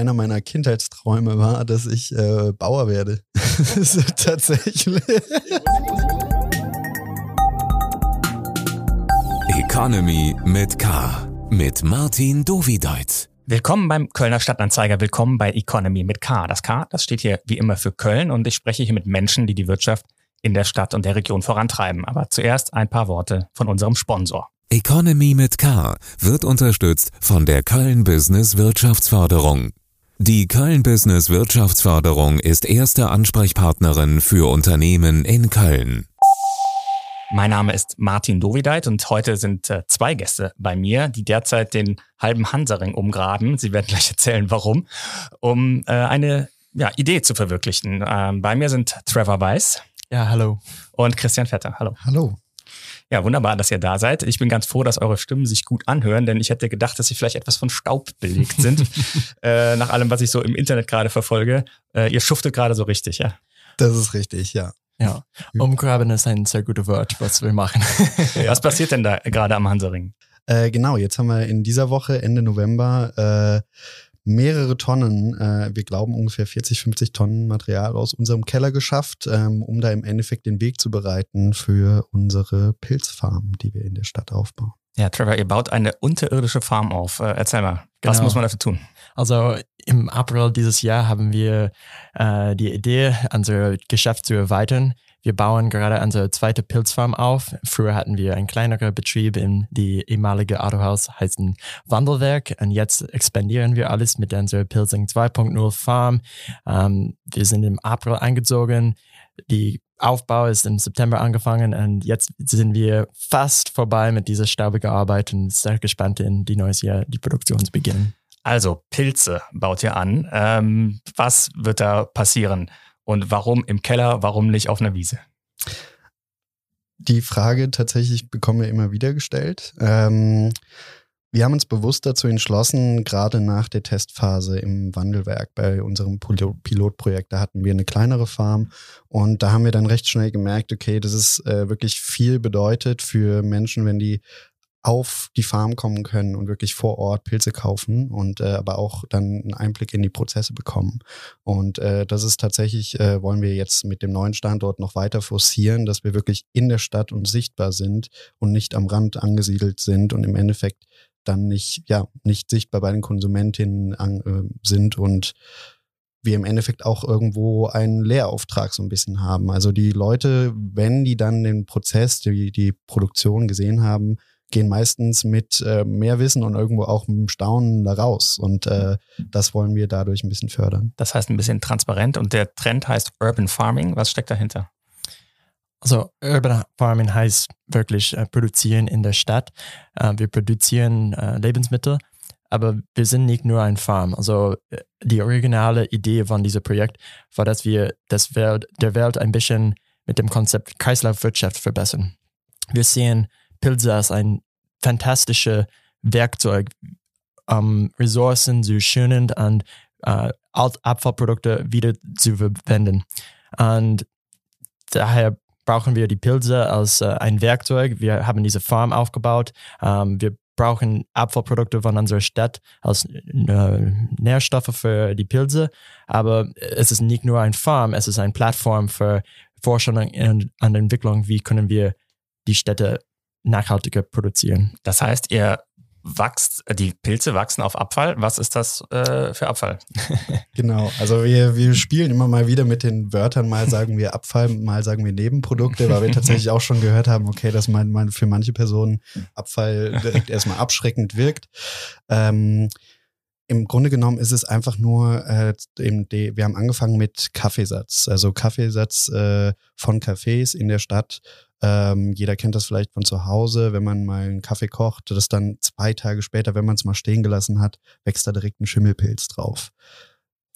einer meiner Kindheitsträume war, dass ich äh, Bauer werde. Tatsächlich. Economy mit K. Mit Martin Dovideit. Willkommen beim Kölner Stadtanzeiger, willkommen bei Economy mit K. Das K, das steht hier wie immer für Köln und ich spreche hier mit Menschen, die die Wirtschaft in der Stadt und der Region vorantreiben. Aber zuerst ein paar Worte von unserem Sponsor. Economy mit K wird unterstützt von der Köln Business Wirtschaftsförderung. Die Köln Business Wirtschaftsförderung ist erste Ansprechpartnerin für Unternehmen in Köln. Mein Name ist Martin Dovideit und heute sind äh, zwei Gäste bei mir, die derzeit den halben Hansaring umgraben. Sie werden gleich erzählen, warum, um äh, eine ja, Idee zu verwirklichen. Ähm, bei mir sind Trevor Weiss. Ja, hallo. Und Christian Vetter. Hallo. Hallo. Ja, wunderbar, dass ihr da seid. Ich bin ganz froh, dass eure Stimmen sich gut anhören, denn ich hätte gedacht, dass sie vielleicht etwas von Staub belegt sind. äh, nach allem, was ich so im Internet gerade verfolge. Äh, ihr schuftet gerade so richtig, ja? Das ist richtig, ja. Ja, umgraben ist ein sehr gutes Wort, was wir machen. Was passiert denn da gerade am Hansaring? Äh, genau, jetzt haben wir in dieser Woche, Ende November, äh, mehrere Tonnen, äh, wir glauben ungefähr 40, 50 Tonnen Material aus unserem Keller geschafft, ähm, um da im Endeffekt den Weg zu bereiten für unsere Pilzfarm, die wir in der Stadt aufbauen. Ja, Trevor, ihr baut eine unterirdische Farm auf. Äh, erzähl mal, was Genau. muss man dafür tun? Also im April dieses Jahr haben wir äh, die Idee, unser Geschäft zu erweitern. Wir bauen gerade unsere zweite Pilzfarm auf. Früher hatten wir einen kleineren Betrieb in die ehemalige Autohaus, heißt ein Wandelwerk. Und jetzt expandieren wir alles mit unserer Pilzing 2.0 Farm. Ähm, wir sind im April eingezogen. Die Aufbau ist im September angefangen und jetzt sind wir fast vorbei mit dieser staubigen Arbeit und sehr gespannt in die neues Jahr, die Produktion zu beginnen. Also, Pilze baut ihr an. Ähm, was wird da passieren? Und warum im Keller, warum nicht auf einer Wiese? Die Frage tatsächlich bekommen wir immer wieder gestellt. Ähm, wir haben uns bewusst dazu entschlossen, gerade nach der Testphase im Wandelwerk bei unserem Pilo- Pilotprojekt, da hatten wir eine kleinere Farm und da haben wir dann recht schnell gemerkt, okay, das ist äh, wirklich viel bedeutet für Menschen, wenn die auf die Farm kommen können und wirklich vor Ort Pilze kaufen und äh, aber auch dann einen Einblick in die Prozesse bekommen. Und äh, das ist tatsächlich, äh, wollen wir jetzt mit dem neuen Standort noch weiter forcieren, dass wir wirklich in der Stadt und sichtbar sind und nicht am Rand angesiedelt sind und im Endeffekt dann nicht, ja, nicht sichtbar bei den Konsumentinnen an, äh, sind und wir im Endeffekt auch irgendwo einen Lehrauftrag so ein bisschen haben. Also die Leute, wenn die dann den Prozess, die, die Produktion gesehen haben, gehen meistens mit äh, mehr Wissen und irgendwo auch mit dem Staunen da raus. Und äh, das wollen wir dadurch ein bisschen fördern. Das heißt ein bisschen transparent und der Trend heißt Urban Farming. Was steckt dahinter? Also Urban Farming heißt wirklich äh, produzieren in der Stadt. Äh, wir produzieren äh, Lebensmittel, aber wir sind nicht nur ein Farm. Also äh, die originale Idee von diesem Projekt war, dass wir das Welt, der Welt ein bisschen mit dem Konzept Kreislaufwirtschaft verbessern. Wir sehen Pilze als ein fantastisches Werkzeug, um Ressourcen zu schonen und äh, Abfallprodukte wieder zu verwenden. Und daher brauchen wir die Pilze als äh, ein Werkzeug. Wir haben diese Farm aufgebaut. Ähm, wir brauchen Abfallprodukte von unserer Stadt als äh, Nährstoffe für die Pilze. Aber es ist nicht nur ein Farm, es ist eine Plattform für Forschung und, und Entwicklung. Wie können wir die Städte nachhaltiger produzieren? Das heißt, ihr wächst, die Pilze wachsen auf Abfall. Was ist das äh, für Abfall? Genau, also wir, wir spielen immer mal wieder mit den Wörtern, mal sagen wir Abfall, mal sagen wir Nebenprodukte, weil wir tatsächlich auch schon gehört haben, okay, dass man, man für manche Personen Abfall direkt erstmal abschreckend wirkt. Ähm, im Grunde genommen ist es einfach nur, äh, eben die, wir haben angefangen mit Kaffeesatz, also Kaffeesatz äh, von Cafés in der Stadt. Ähm, jeder kennt das vielleicht von zu Hause, wenn man mal einen Kaffee kocht, das dann zwei Tage später, wenn man es mal stehen gelassen hat, wächst da direkt ein Schimmelpilz drauf.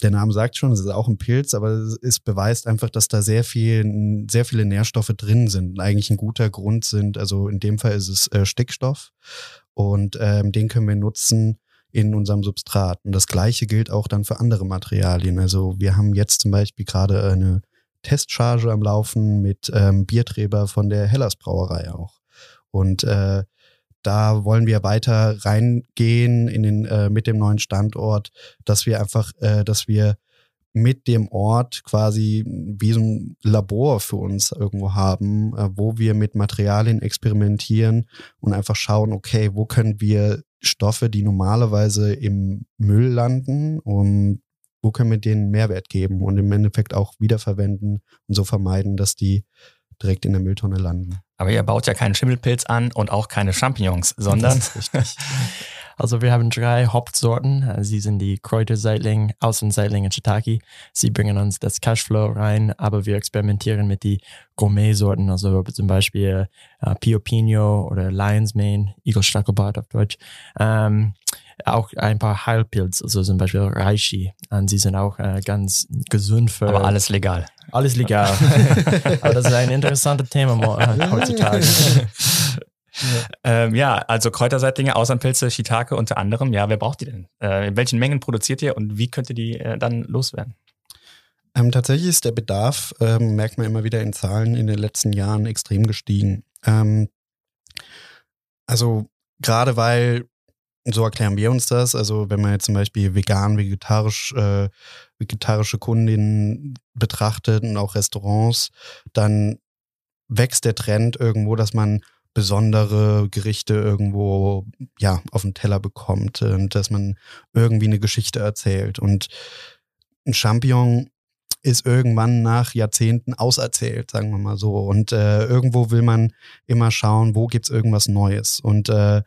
Der Name sagt schon, es ist auch ein Pilz, aber es ist, beweist einfach, dass da sehr viel, sehr viele Nährstoffe drin sind und eigentlich ein guter Grund sind. Also in dem Fall ist es äh, Stickstoff und ähm, den können wir nutzen in unserem Substrat. Und das Gleiche gilt auch dann für andere Materialien. Also wir haben jetzt zum Beispiel gerade eine Testcharge am Laufen mit ähm, Bierträber von der Hellas Brauerei auch. Und äh, da wollen wir weiter reingehen in den, äh, mit dem neuen Standort, dass wir einfach, äh, dass wir mit dem Ort quasi wie so ein Labor für uns irgendwo haben, äh, wo wir mit Materialien experimentieren und einfach schauen, okay, wo können wir Stoffe, die normalerweise im Müll landen, um wo können wir denen Mehrwert geben und im Endeffekt auch wiederverwenden und so vermeiden, dass die direkt in der Mülltonne landen. Aber ihr baut ja keinen Schimmelpilz an und auch keine Champignons, sondern. Also wir haben drei Hauptsorten. Sie sind die Kräuterseitling, Außenseitling und Shiitake. Sie bringen uns das Cashflow rein, aber wir experimentieren mit die Gourmet-Sorten, also zum Beispiel äh, Pio Pino oder Lion's Mane, Eagle Stackelbart auf Deutsch. Ähm, auch ein paar Heilpilze, also zum Beispiel Reishi. Und sie sind auch äh, ganz gesund für. Aber alles legal. Alles legal. Aber das ist ein interessantes Thema heutzutage. Ja. Ähm, ja, also Kräuterseitlinge, Außenpilze, Shiitake unter anderem. Ja, wer braucht die denn? Äh, in welchen Mengen produziert ihr und wie könnt ihr die äh, dann loswerden? Ähm, tatsächlich ist der Bedarf, ähm, merkt man immer wieder in Zahlen, in den letzten Jahren extrem gestiegen. Ähm, also gerade weil so erklären wir uns das. Also wenn man jetzt zum Beispiel vegan, vegetarisch, äh, vegetarische Kundinnen betrachtet und auch Restaurants, dann wächst der Trend irgendwo, dass man besondere Gerichte irgendwo ja auf den Teller bekommt und dass man irgendwie eine Geschichte erzählt. Und ein Champignon ist irgendwann nach Jahrzehnten auserzählt, sagen wir mal so. Und äh, irgendwo will man immer schauen, wo gibt's irgendwas Neues. Und äh,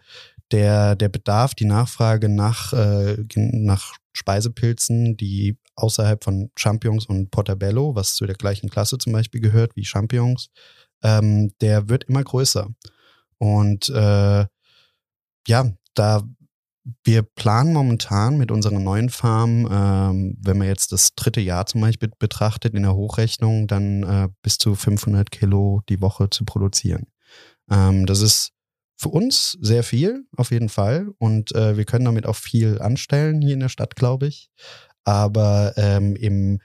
der, der Bedarf, die Nachfrage nach, äh, nach Speisepilzen, die außerhalb von Champignons und Portabello, was zu der gleichen Klasse zum Beispiel gehört wie Champignons, ähm, der wird immer größer. Und äh, ja, da wir planen momentan mit unserer neuen Farm, ähm, wenn man jetzt das dritte Jahr zum Beispiel betrachtet in der Hochrechnung, dann äh, bis zu 500 Kilo die Woche zu produzieren. Ähm, das ist für uns sehr viel, auf jeden Fall. Und äh, wir können damit auch viel anstellen hier in der Stadt, glaube ich. Aber ähm, im,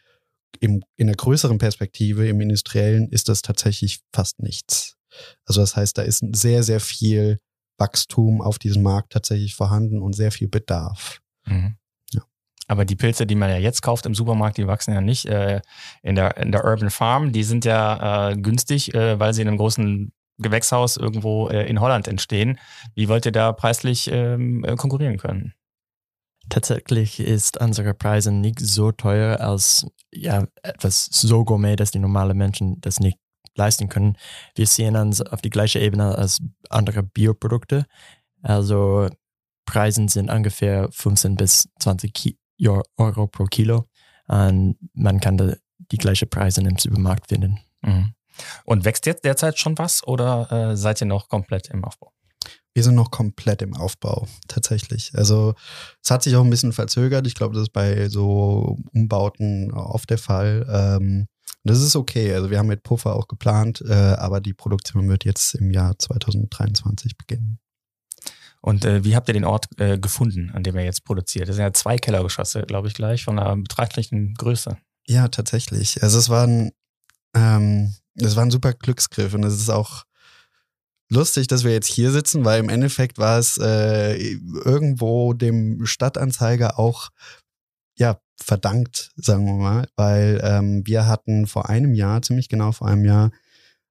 im, in der größeren Perspektive, im Industriellen, ist das tatsächlich fast nichts. Also das heißt, da ist sehr, sehr viel Wachstum auf diesem Markt tatsächlich vorhanden und sehr viel Bedarf. Mhm. Aber die Pilze, die man ja jetzt kauft im Supermarkt, die wachsen ja nicht äh, in, der, in der Urban Farm. Die sind ja äh, günstig, äh, weil sie in einem großen Gewächshaus irgendwo äh, in Holland entstehen. Wie wollt ihr da preislich ähm, äh, konkurrieren können? Tatsächlich ist unsere Preise nicht so teuer als ja, etwas so gourmet, dass die normalen Menschen das nicht leisten können. Wir sehen uns auf die gleiche Ebene als andere Bioprodukte. Also Preisen sind ungefähr 15 bis 20 Ki Euro pro Kilo und man kann da die gleichen Preise im Supermarkt finden. Mhm. Und wächst jetzt derzeit schon was oder äh, seid ihr noch komplett im Aufbau? Wir sind noch komplett im Aufbau, tatsächlich. Also es hat sich auch ein bisschen verzögert. Ich glaube, das ist bei so Umbauten oft der Fall. Ähm, das ist okay. Also wir haben mit Puffer auch geplant, äh, aber die Produktion wird jetzt im Jahr 2023 beginnen. Und äh, wie habt ihr den Ort äh, gefunden, an dem er jetzt produziert? Das sind ja zwei Kellergeschosse, glaube ich, gleich, von einer betrachtlichen Größe. Ja, tatsächlich. Also es war ein, ähm, das war ein super Glücksgriff und es ist auch lustig, dass wir jetzt hier sitzen, weil im Endeffekt war es äh, irgendwo dem Stadtanzeiger auch ja verdankt, sagen wir mal, weil ähm, wir hatten vor einem Jahr, ziemlich genau vor einem Jahr,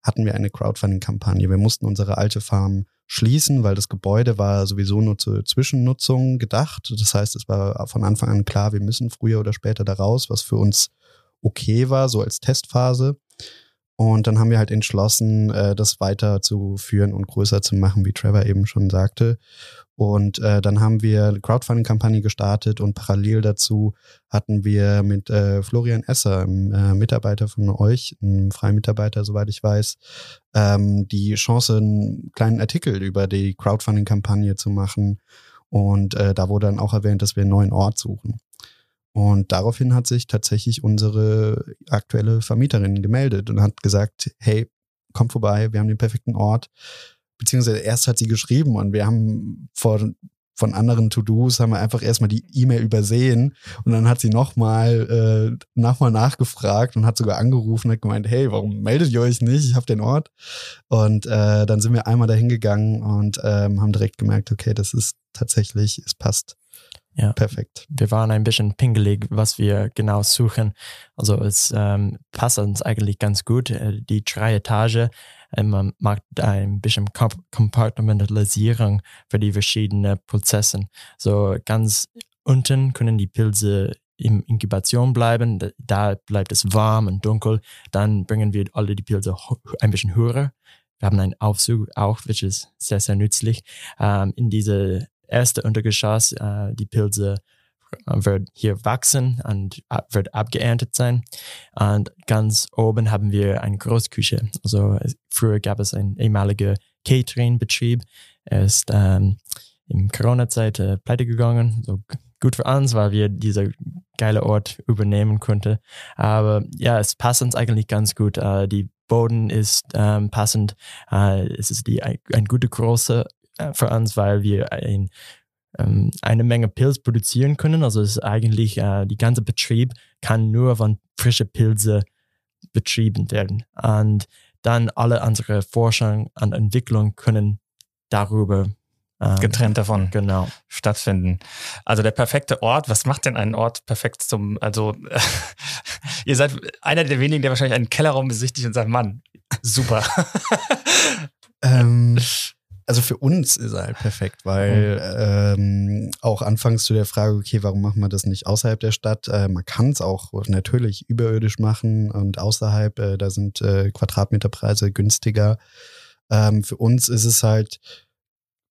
hatten wir eine Crowdfunding-Kampagne. Wir mussten unsere alte Farm schließen, weil das Gebäude war sowieso nur zur Zwischennutzung gedacht. Das heißt, es war von Anfang an klar, wir müssen früher oder später da raus, was für uns okay war, so als Testphase. Und dann haben wir halt entschlossen, äh, das weiterzuführen und größer zu machen, wie Trevor eben schon sagte. Und äh, dann haben wir eine Crowdfunding-Kampagne gestartet und parallel dazu hatten wir mit äh, Florian Esser, einem äh, Mitarbeiter von euch, einem freien Mitarbeiter, soweit ich weiß, ähm, die Chance, einen kleinen Artikel über die Crowdfunding-Kampagne zu machen. Und äh, da wurde dann auch erwähnt, dass wir einen neuen Ort suchen. Und daraufhin hat sich tatsächlich unsere aktuelle Vermieterin gemeldet und hat gesagt, hey, komm vorbei, wir haben den perfekten Ort. Beziehungsweise erst hat sie geschrieben und wir haben vor von anderen To-Dos haben wir einfach erstmal die E-Mail übersehen und dann hat sie nochmal äh, nochmal nachgefragt und hat sogar angerufen und hat gemeint, hey, warum meldet ihr euch nicht? Ich habe den Ort. Und äh, dann sind wir einmal dahin gegangen und ähm, haben direkt gemerkt, okay, das ist tatsächlich, es passt. Ja. Perfekt. Wir waren ein bisschen pingelig, was wir genau suchen. Also es ähm, passt uns eigentlich ganz gut. Äh, die drei Etage, äh, man macht ein bisschen Kompartmentalisierung für die verschiedenen Prozesse. So ganz unten können die Pilze in Inkubation bleiben. Da bleibt es warm und dunkel. Dann bringen wir alle die Pilze ein bisschen höher. Wir haben einen Aufzug auch, which ist sehr, sehr nützlich. Ähm, in diese erste Untergeschoss, äh, die Pilze äh, wird hier wachsen und wird abgeerntet sein. Und ganz oben haben wir eine Großküche. Also früher gab es einen ehemaligen Catering-Betrieb. Er ist ähm, in Corona-Zeit äh, pleite gegangen. So gut für uns, weil wir dieser geile Ort übernehmen konnten. Aber ja, es passt uns eigentlich ganz gut. Äh, die Boden ist ähm, passend. Äh, es ist die, ein, ein gute große für uns, weil wir ein, ähm, eine Menge Pilze produzieren können. Also es ist eigentlich, äh, die ganze Betrieb kann nur von frischen Pilze betrieben werden. Und dann alle unsere Forschung und Entwicklung können darüber ähm, getrennt davon genau. stattfinden. Also der perfekte Ort, was macht denn einen Ort perfekt zum, also ihr seid einer der wenigen, der wahrscheinlich einen Kellerraum besichtigt und sagt, Mann, super. ähm, also für uns ist er halt perfekt, weil mhm. ähm, auch anfangs zu der Frage, okay, warum machen wir das nicht außerhalb der Stadt? Äh, man kann es auch natürlich überirdisch machen und außerhalb, äh, da sind äh, Quadratmeterpreise günstiger. Ähm, für uns ist es halt,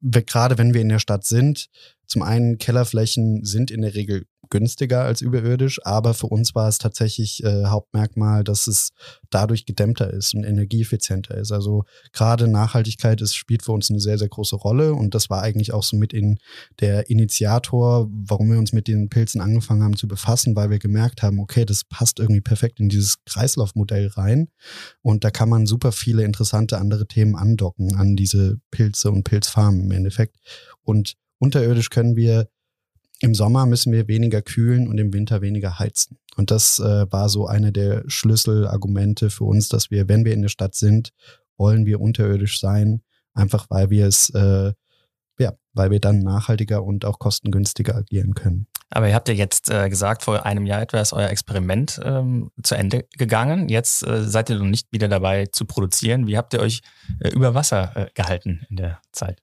gerade wenn wir in der Stadt sind, zum einen Kellerflächen sind in der Regel günstiger als überirdisch, aber für uns war es tatsächlich äh, Hauptmerkmal, dass es dadurch gedämmter ist und energieeffizienter ist. Also gerade Nachhaltigkeit ist, spielt für uns eine sehr, sehr große Rolle und das war eigentlich auch so mit in der Initiator, warum wir uns mit den Pilzen angefangen haben zu befassen, weil wir gemerkt haben, okay, das passt irgendwie perfekt in dieses Kreislaufmodell rein und da kann man super viele interessante andere Themen andocken an diese Pilze und Pilzfarmen im Endeffekt und unterirdisch können wir im Sommer müssen wir weniger kühlen und im Winter weniger heizen. Und das äh, war so eine der Schlüsselargumente für uns, dass wir, wenn wir in der Stadt sind, wollen wir unterirdisch sein, einfach weil wir es, äh, ja, weil wir dann nachhaltiger und auch kostengünstiger agieren können. Aber ihr habt ja jetzt äh, gesagt, vor einem Jahr etwa ist euer Experiment ähm, zu Ende gegangen. Jetzt äh, seid ihr noch nicht wieder dabei zu produzieren. Wie habt ihr euch äh, über Wasser äh, gehalten in der Zeit?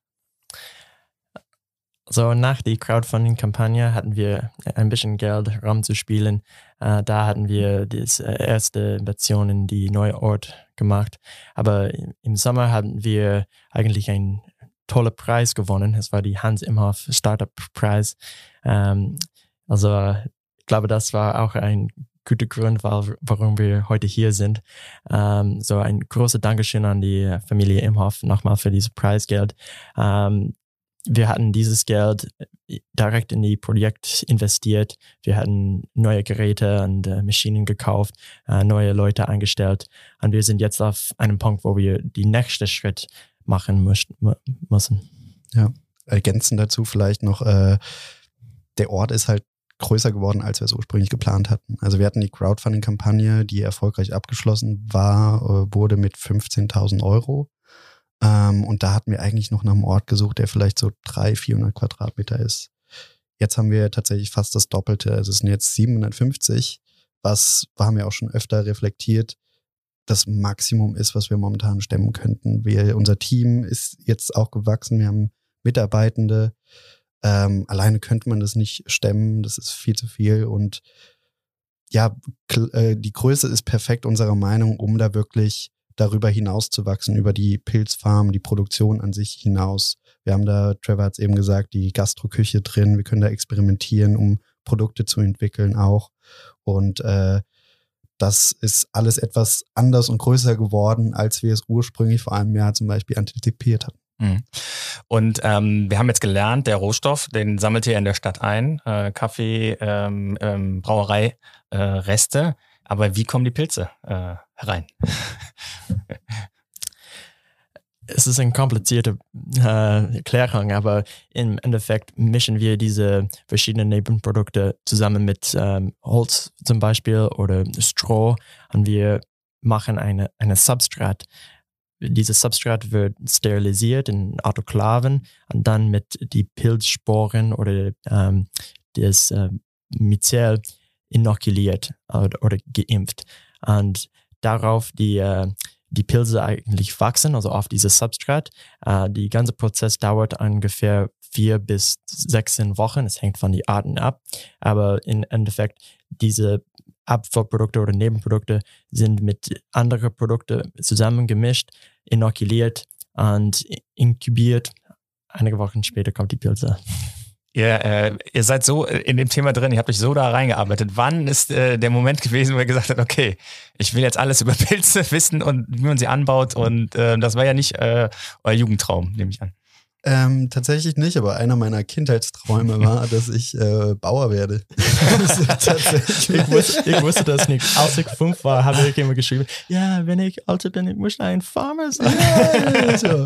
So nach der Crowdfunding-Kampagne hatten wir ein bisschen Geld rumzuspielen. Äh, da hatten wir die äh, erste Version in die neue Ort gemacht. Aber im Sommer hatten wir eigentlich einen tollen Preis gewonnen. Es war die Hans Imhoff Startup Preis. Ähm, also ich glaube, das war auch ein guter Grund, warum wir heute hier sind. Ähm, so ein großes Dankeschön an die Familie Imhoff nochmal für dieses Preisgeld. Ähm, wir hatten dieses Geld äh, direkt in die Projekt investiert. Wir hatten neue Geräte und äh, Maschinen gekauft, äh, neue Leute eingestellt. Und wir sind jetzt auf einem Punkt, wo wir die nächste Schritt machen müssen. Ja, ergänzend dazu vielleicht noch, äh, der Ort ist halt größer geworden, als wir es ursprünglich geplant hatten. Also wir hatten die Crowdfunding-Kampagne, die erfolgreich abgeschlossen war, äh, wurde mit 15.000 Euro ähm, und da hatten wir eigentlich noch nach einem Ort gesucht, der vielleicht so 300, 400 Quadratmeter ist. Jetzt haben wir tatsächlich fast das Doppelte. Also es sind jetzt 750, was haben wir auch schon öfter reflektiert, das Maximum ist, was wir momentan stemmen könnten. Wir, unser Team ist jetzt auch gewachsen. Wir haben Mitarbeitende. Ähm, alleine könnte man das nicht stemmen. Das ist viel zu viel. Und ja, äh, die Größe ist perfekt unserer Meinung, um da wirklich darüber hinaus zu wachsen, über die Pilzfarm, die Produktion an sich hinaus. Wir haben da, Trevor hat es eben gesagt, die Gastroküche drin. Wir können da experimentieren, um Produkte zu entwickeln auch. Und äh, das ist alles etwas anders und größer geworden, als wir es ursprünglich vor einem Jahr zum Beispiel antizipiert hatten. Mhm. Und ähm, wir haben jetzt gelernt, der Rohstoff, den sammelt ihr in der Stadt ein, äh, Kaffee, ähm, ähm, Brauerei, äh, Reste. Aber wie kommen die Pilze äh, herein? es ist eine komplizierte äh, Erklärung, aber im Endeffekt mischen wir diese verschiedenen Nebenprodukte zusammen mit ähm, Holz zum Beispiel oder Stroh und wir machen eine, eine Substrat. Dieses Substrat wird sterilisiert in Autoklaven und dann mit die Pilzsporen oder ähm, das äh, Myzel inokuliert oder, oder, geimpft. Und darauf die äh, die Pilze eigentlich wachsen, also auf dieses Substrat. Äh, die ganze Prozess dauert ungefähr vier bis 16 Wochen. Es hängt von den Arten ab. Aber im Endeffekt, diese Abfallprodukte oder Nebenprodukte sind mit anderen Produkten zusammengemischt, inokuliert und inkubiert. Einige Wochen später kommt die Pilze. Ihr, äh, ihr seid so in dem Thema drin, ihr habt euch so da reingearbeitet. Wann ist äh, der Moment gewesen, wo ihr gesagt habt, okay, ich will jetzt alles über Pilze wissen und wie man sie anbaut und äh, das war ja nicht äh, euer Jugendtraum, nehme ich an. Ähm, tatsächlich nicht, aber einer meiner Kindheitsträume war, dass ich äh, Bauer werde. tatsächlich. Ich, wusste, ich wusste das nicht. Als ich fünf war, habe ich immer geschrieben, ja, wenn ich alt bin, ich muss ein Farmer sein. Ja, so.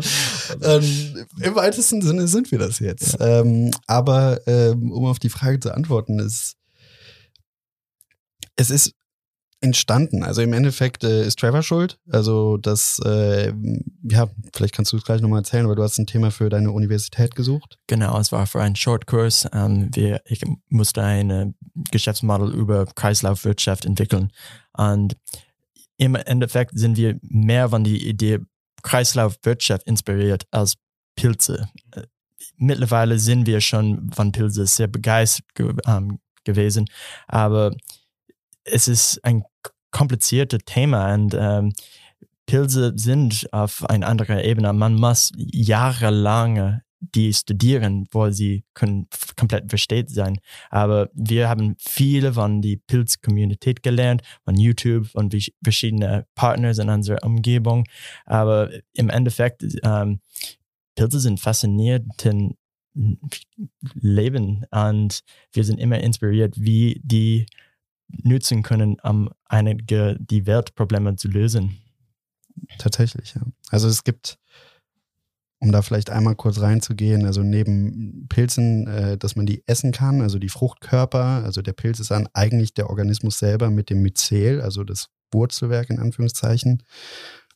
ähm, Im weitesten Sinne sind wir das jetzt. Ja. Ähm, aber ähm, um auf die Frage zu antworten, ist, es ist entstanden? Also im Endeffekt äh, ist Trevor schuld. Also das, äh, ja, vielleicht kannst du es gleich nochmal erzählen, weil du hast ein Thema für deine Universität gesucht. Genau, es war für einen Shortkurs. Ähm, ich musste ein Geschäftsmodell über Kreislaufwirtschaft entwickeln. Und im Endeffekt sind wir mehr von der Idee Kreislaufwirtschaft inspiriert als Pilze. Äh, mittlerweile sind wir schon von Pilze sehr begeistert ge ähm, gewesen, aber es ist ein kompliziertes Thema und ähm, Pilze sind auf einer anderen Ebene. Man muss jahrelang die studieren, wo sie können komplett versteht sein. Aber wir haben viele von die Pilz-Community gelernt, von YouTube, von verschiedenen Partners in unserer Umgebung. Aber im Endeffekt, ähm, Pilze sind faszinierend Leben und wir sind immer inspiriert, wie die nutzen können, um einige die Weltprobleme zu lösen. Tatsächlich, ja. Also es gibt, um da vielleicht einmal kurz reinzugehen, also neben Pilzen, äh, dass man die essen kann, also die Fruchtkörper, also der Pilz ist dann eigentlich der Organismus selber mit dem Myzel, also das Wurzelwerk in Anführungszeichen.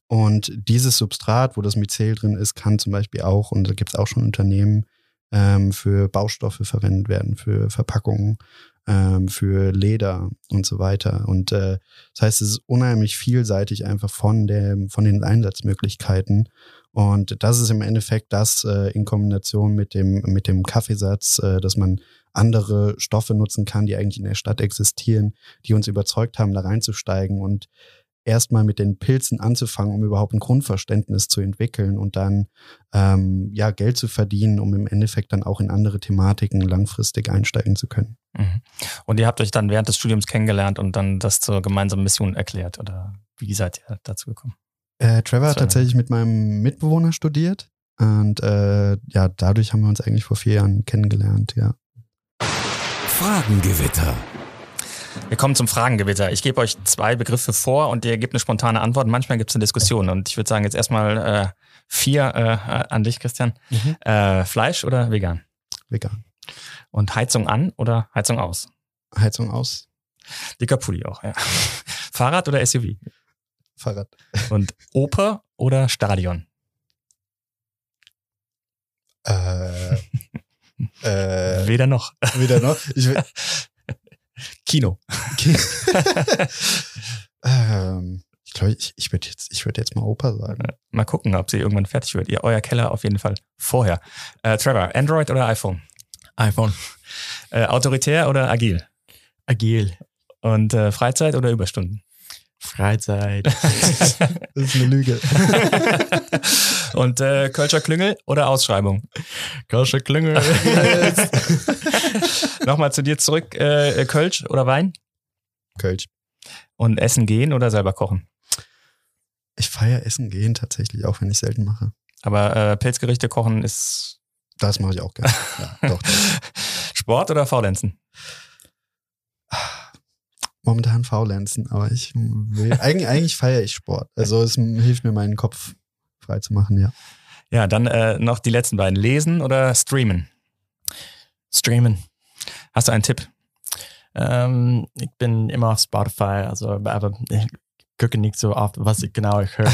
Und dieses Substrat, wo das Myzel drin ist, kann zum Beispiel auch, und da gibt es auch schon Unternehmen, ähm, für Baustoffe verwendet werden, für Verpackungen ähm, für Leder und so weiter. Und äh, das heißt, es ist unheimlich vielseitig einfach von, der, von den Einsatzmöglichkeiten. Und das ist im Endeffekt das äh, in Kombination mit dem, mit dem Kaffeesatz, äh, dass man andere Stoffe nutzen kann, die eigentlich in der Stadt existieren, die uns überzeugt haben, da reinzusteigen und erstmal mit den Pilzen anzufangen, um überhaupt ein Grundverständnis zu entwickeln und dann ähm, ja Geld zu verdienen, um im Endeffekt dann auch in andere Thematiken langfristig einsteigen zu können. Mhm. Und ihr habt euch dann während des Studiums kennengelernt und dann das zur gemeinsamen Mission erklärt oder wie seid ihr dazu gekommen? Äh, Trevor hat tatsächlich mit meinem Mitbewohner studiert und äh, ja, dadurch haben wir uns eigentlich vor vier Jahren kennengelernt, ja. Fragengewitter. Wir kommen zum Fragengewitter. Ich gebe euch zwei Begriffe vor und ihr gebt eine spontane Antwort. Manchmal gibt es eine Diskussion. Und ich würde sagen, jetzt erstmal äh, vier äh, an dich, Christian. Mhm. Äh, Fleisch oder vegan? Vegan. Und Heizung an oder Heizung aus? Heizung aus. Dicker Pulli auch, ja. Fahrrad oder SUV? Fahrrad. Und Oper oder Stadion? Äh, äh, weder noch. Weder noch. Ich, Kino. ähm, ich glaube, ich, ich würde jetzt, ich würd jetzt mal Opa sagen. Mal gucken, ob sie irgendwann fertig wird. Ihr, euer Keller auf jeden Fall vorher. Äh, Trevor, Android oder iPhone? iPhone. Äh, autoritär oder agil? Agil. Und äh, Freizeit oder Überstunden? Freizeit. das ist eine Lüge. Und äh, Kölscher Klüngel oder Ausschreibung? Kölscher Klüngel. Nochmal zu dir zurück. Äh, Kölsch oder Wein? Kölsch. Und Essen gehen oder selber kochen? Ich feiere Essen gehen tatsächlich, auch wenn ich selten mache. Aber äh, Pilzgerichte kochen ist. Das mache ich auch gerne. Ja, doch, doch. Sport oder Faulenzen? momentan faulenzen, aber ich will, eigentlich, eigentlich feiere ich Sport. Also es hilft mir, meinen Kopf frei zu machen, ja. Ja, dann äh, noch die letzten beiden. Lesen oder streamen? Streamen. Hast du einen Tipp? Ähm, ich bin immer auf Spotify, also aber ich gucke nicht so oft, was ich genau ich höre.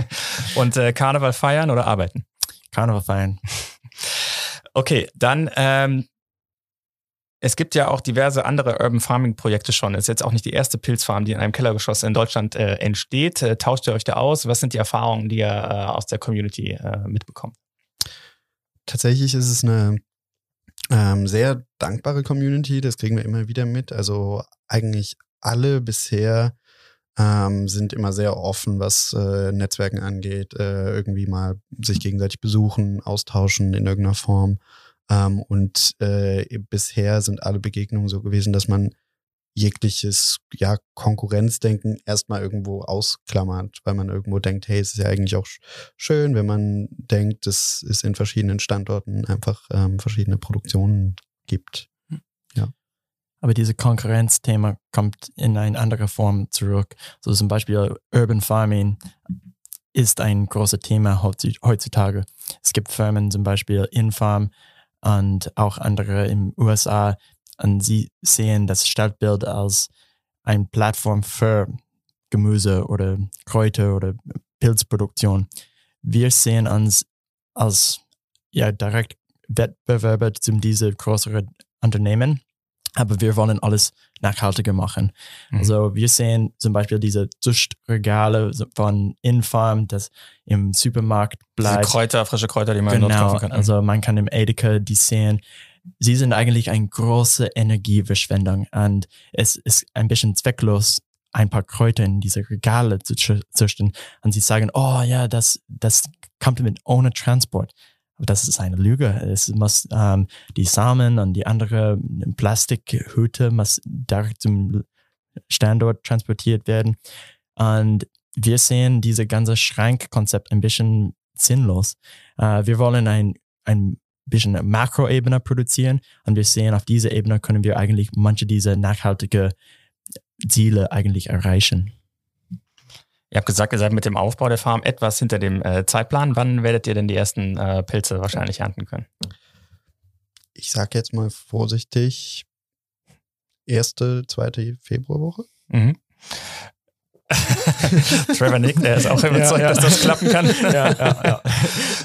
Und äh, Karneval feiern oder arbeiten? Karneval feiern. Okay, dann ähm, es gibt ja auch diverse andere Urban Farming Projekte schon. Es ist jetzt auch nicht die erste Pilzfarm, die in einem Kellergeschoss in Deutschland äh, entsteht. Äh, tauscht ihr euch da aus? Was sind die Erfahrungen, die ihr äh, aus der Community äh, mitbekommt? Tatsächlich ist es eine ähm, sehr dankbare Community. Das kriegen wir immer wieder mit. Also eigentlich alle bisher ähm, sind immer sehr offen, was äh, Netzwerken angeht. Äh, irgendwie mal sich gegenseitig besuchen, austauschen in irgendeiner Form. Ähm, und äh, bisher sind alle Begegnungen so gewesen, dass man jegliches ja, Konkurrenzdenken erstmal irgendwo ausklammert, weil man irgendwo denkt, hey, es ist ja eigentlich auch schön, wenn man denkt, es ist in verschiedenen Standorten einfach ähm, verschiedene Produktionen gibt. Hm. Ja. Aber dieses Konkurrenzthema kommt in eine andere Form zurück. So zum Beispiel Urban Farming ist ein großes Thema heutzutage. Es gibt Firmen, zum Beispiel Infarm, und auch andere in den USA. Und sie sehen das Stadtbild als eine Plattform für Gemüse oder Kräuter oder Pilzproduktion. Wir sehen uns als ja, direkt Wettbewerber zu diesen größeren Unternehmen aber wir wollen alles nachhaltiger machen. Mhm. Also wir sehen zum Beispiel diese Duschregale von Infarm, das im Supermarkt bleibt. Diese Kräuter, frische Kräuter, die man genau, dort kaufen kann. Also man kann im Edeka die sehen. Sie sind eigentlich eine große Energieverschwendung und es ist ein bisschen zwecklos, ein paar Kräuter in diese Regale zu züchten und sie sagen, oh ja, das, das kommt mit ohne Transport. Aber das ist eine Lüge. Es muss ähm, die Samen und die andere Plastikhüte muss direkt zum Standort transportiert werden. Und wir sehen diese ganze Schrankkonzept ein bisschen sinnlos. Äh, wir wollen ein, ein bisschen Makroebene produzieren und wir sehen, auf dieser Ebene können wir eigentlich manche dieser nachhaltige Ziele eigentlich erreichen. Ihr habt gesagt, ihr seid mit dem Aufbau der Farm etwas hinter dem äh, Zeitplan. Wann werdet ihr denn die ersten äh, Pilze wahrscheinlich ernten können? Ich sage jetzt mal vorsichtig, erste, zweite Februarwoche. Mhm. Trevor Nick, der ist auch überzeugt, ja, ja. dass das klappen kann. Ja,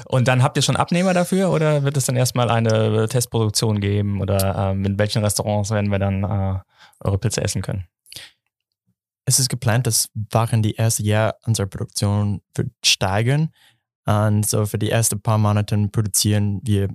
Und dann habt ihr schon Abnehmer dafür oder wird es dann erstmal eine Testproduktion geben oder ähm, in welchen Restaurants werden wir dann äh, eure Pilze essen können? es ist geplant, dass während die erste Jahr unserer Produktion wird steigern. Und so für die ersten paar Monate produzieren wir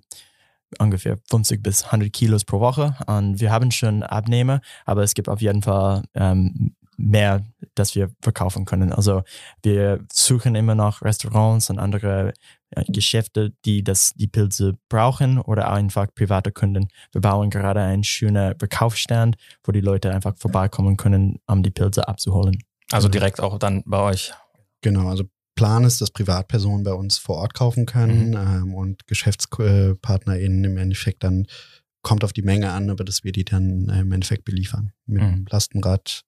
ungefähr 50 bis 100 Kilos pro Woche. Und wir haben schon Abnehmer, aber es gibt auf jeden Fall ähm, mehr, das wir verkaufen können. Also wir suchen immer noch Restaurants und andere äh, Geschäfte, die das, die Pilze brauchen oder einfach private Kunden. Wir bauen gerade einen schönen Verkaufsstand, wo die Leute einfach vorbeikommen können, um die Pilze abzuholen. Also direkt auch dann bei euch. Genau, also Plan ist, dass Privatpersonen bei uns vor Ort kaufen können mhm. ähm, und GeschäftspartnerInnen im Endeffekt dann kommt auf die Menge an, aber dass wir die dann äh, im Endeffekt beliefern. Mit mhm. dem Lastenrad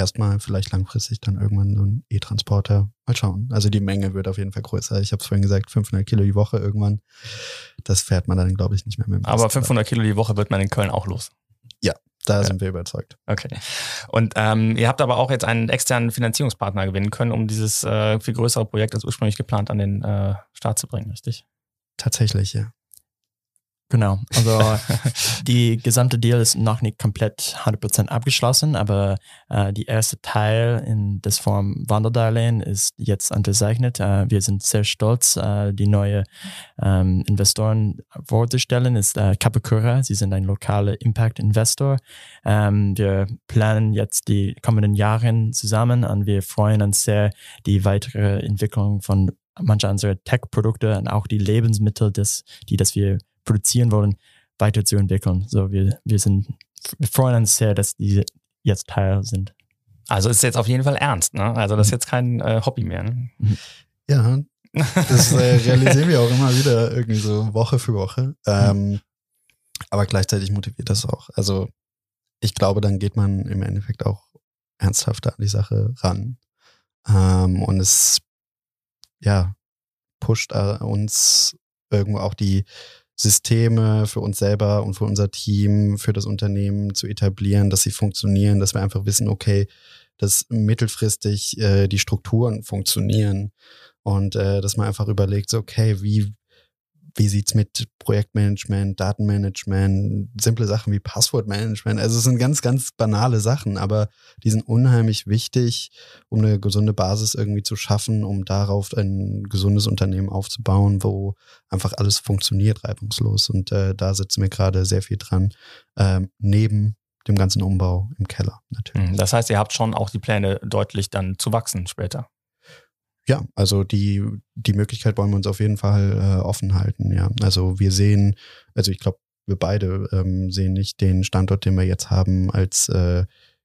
erstmal vielleicht langfristig dann irgendwann so ein E-Transporter. Mal schauen. Also die Menge wird auf jeden Fall größer. Ich habe es vorhin gesagt, 500 Kilo die Woche irgendwann. Das fährt man dann, glaube ich, nicht mehr mit dem Aber 500 Kilo die Woche wird man in Köln auch los. Ja, da ja. sind wir überzeugt. Okay. Und ähm, ihr habt aber auch jetzt einen externen Finanzierungspartner gewinnen können, um dieses äh, viel größere Projekt als ursprünglich geplant an den äh, Start zu bringen, richtig? Tatsächlich, ja. Genau, also die gesamte Deal ist noch nicht komplett 100% abgeschlossen, aber äh, die erste Teil in das Form Wanderdarlehen ist jetzt unterzeichnet. Äh, wir sind sehr stolz, äh, die neue ähm, Investoren vorzustellen. Ist äh, Capicura, sie sind ein lokaler Impact Investor. Ähm, wir planen jetzt die kommenden Jahre zusammen und wir freuen uns sehr, die weitere Entwicklung von mancher unserer Tech-Produkte und auch die Lebensmittel, das, die das wir produzieren wollen, weiterzuentwickeln. So, wir, wir sind, wir freuen uns sehr, dass die jetzt Teil sind. Also ist jetzt auf jeden Fall ernst, ne? Also das ist mhm. jetzt kein äh, Hobby mehr. Ne? Mhm. Ja, das äh, realisieren wir auch immer wieder irgendwie so Woche für Woche. Ähm, aber gleichzeitig motiviert das auch. Also ich glaube, dann geht man im Endeffekt auch ernsthafter an die Sache ran. Ähm, und es, ja, pusht äh, uns irgendwo auch die Systeme für uns selber und für unser Team, für das Unternehmen zu etablieren, dass sie funktionieren, dass wir einfach wissen, okay, dass mittelfristig äh, die Strukturen funktionieren. Und äh, dass man einfach überlegt, so, okay, wie wie sieht's mit Projektmanagement, Datenmanagement, simple Sachen wie Passwortmanagement. Also es sind ganz, ganz banale Sachen, aber die sind unheimlich wichtig, um eine gesunde Basis irgendwie zu schaffen, um darauf ein gesundes Unternehmen aufzubauen, wo einfach alles funktioniert reibungslos. Und äh, da sitzen wir gerade sehr viel dran, äh, neben dem ganzen Umbau im Keller natürlich. Mhm. Das heißt, ihr habt schon auch die Pläne deutlich dann zu wachsen später ja, also die, die Möglichkeit wollen wir uns auf jeden Fall äh, offen halten, ja. Also wir sehen, also ich glaube, wir beide ähm, sehen nicht den Standort, den wir jetzt haben, als äh,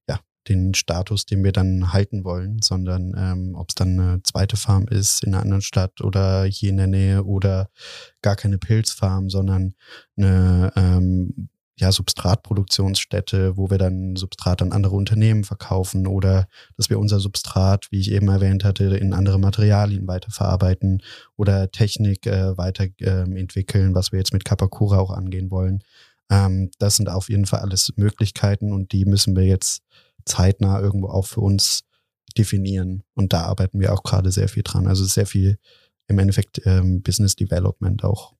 ja, den Status, den wir dann halten wollen, sondern ähm, ob es dann eine zweite Farm ist in einer anderen Stadt oder hier in der Nähe oder gar keine Pilzfarm, sondern eine ähm, ja, Substratproduktionsstätte, wo wir dann Substrat an andere Unternehmen verkaufen oder dass wir unser Substrat, wie ich eben erwähnt hatte, in andere Materialien weiterverarbeiten oder Technik äh, weiterentwickeln, ähm, was wir jetzt mit Kapakura auch angehen wollen. Ähm, das sind auf jeden Fall alles Möglichkeiten und die müssen wir jetzt zeitnah irgendwo auch für uns definieren. Und da arbeiten wir auch gerade sehr viel dran. Also sehr viel im Endeffekt ähm, Business Development auch,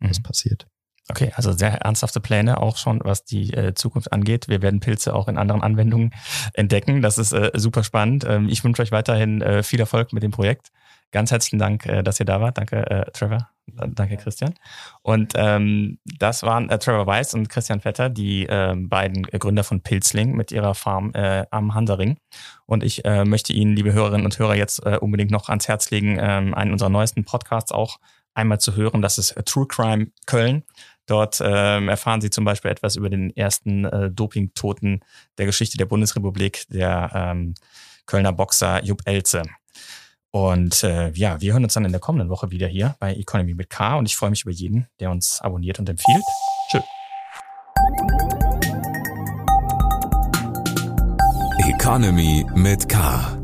was mhm. passiert. Okay, also sehr ernsthafte Pläne auch schon, was die äh, Zukunft angeht. Wir werden Pilze auch in anderen Anwendungen entdecken. Das ist äh, super spannend. Ähm, ich wünsche euch weiterhin äh, viel Erfolg mit dem Projekt. Ganz herzlichen Dank, äh, dass ihr da wart. Danke, äh, Trevor. Danke, Christian. Und ähm, das waren äh, Trevor Weiss und Christian Vetter, die äh, beiden Gründer von Pilzling mit ihrer Farm äh, am Hansaring. Und ich äh, möchte Ihnen, liebe Hörerinnen und Hörer, jetzt äh, unbedingt noch ans Herz legen, äh, einen unserer neuesten Podcasts auch einmal zu hören. Das ist True Crime Köln. Dort ähm, erfahren Sie zum Beispiel etwas über den ersten äh, Dopingtoten der Geschichte der Bundesrepublik, der ähm, Kölner Boxer Jupp Elze. Und äh, ja, wir hören uns dann in der kommenden Woche wieder hier bei Economy mit K und ich freue mich über jeden, der uns abonniert und empfiehlt. Tschüss. Economy mit K.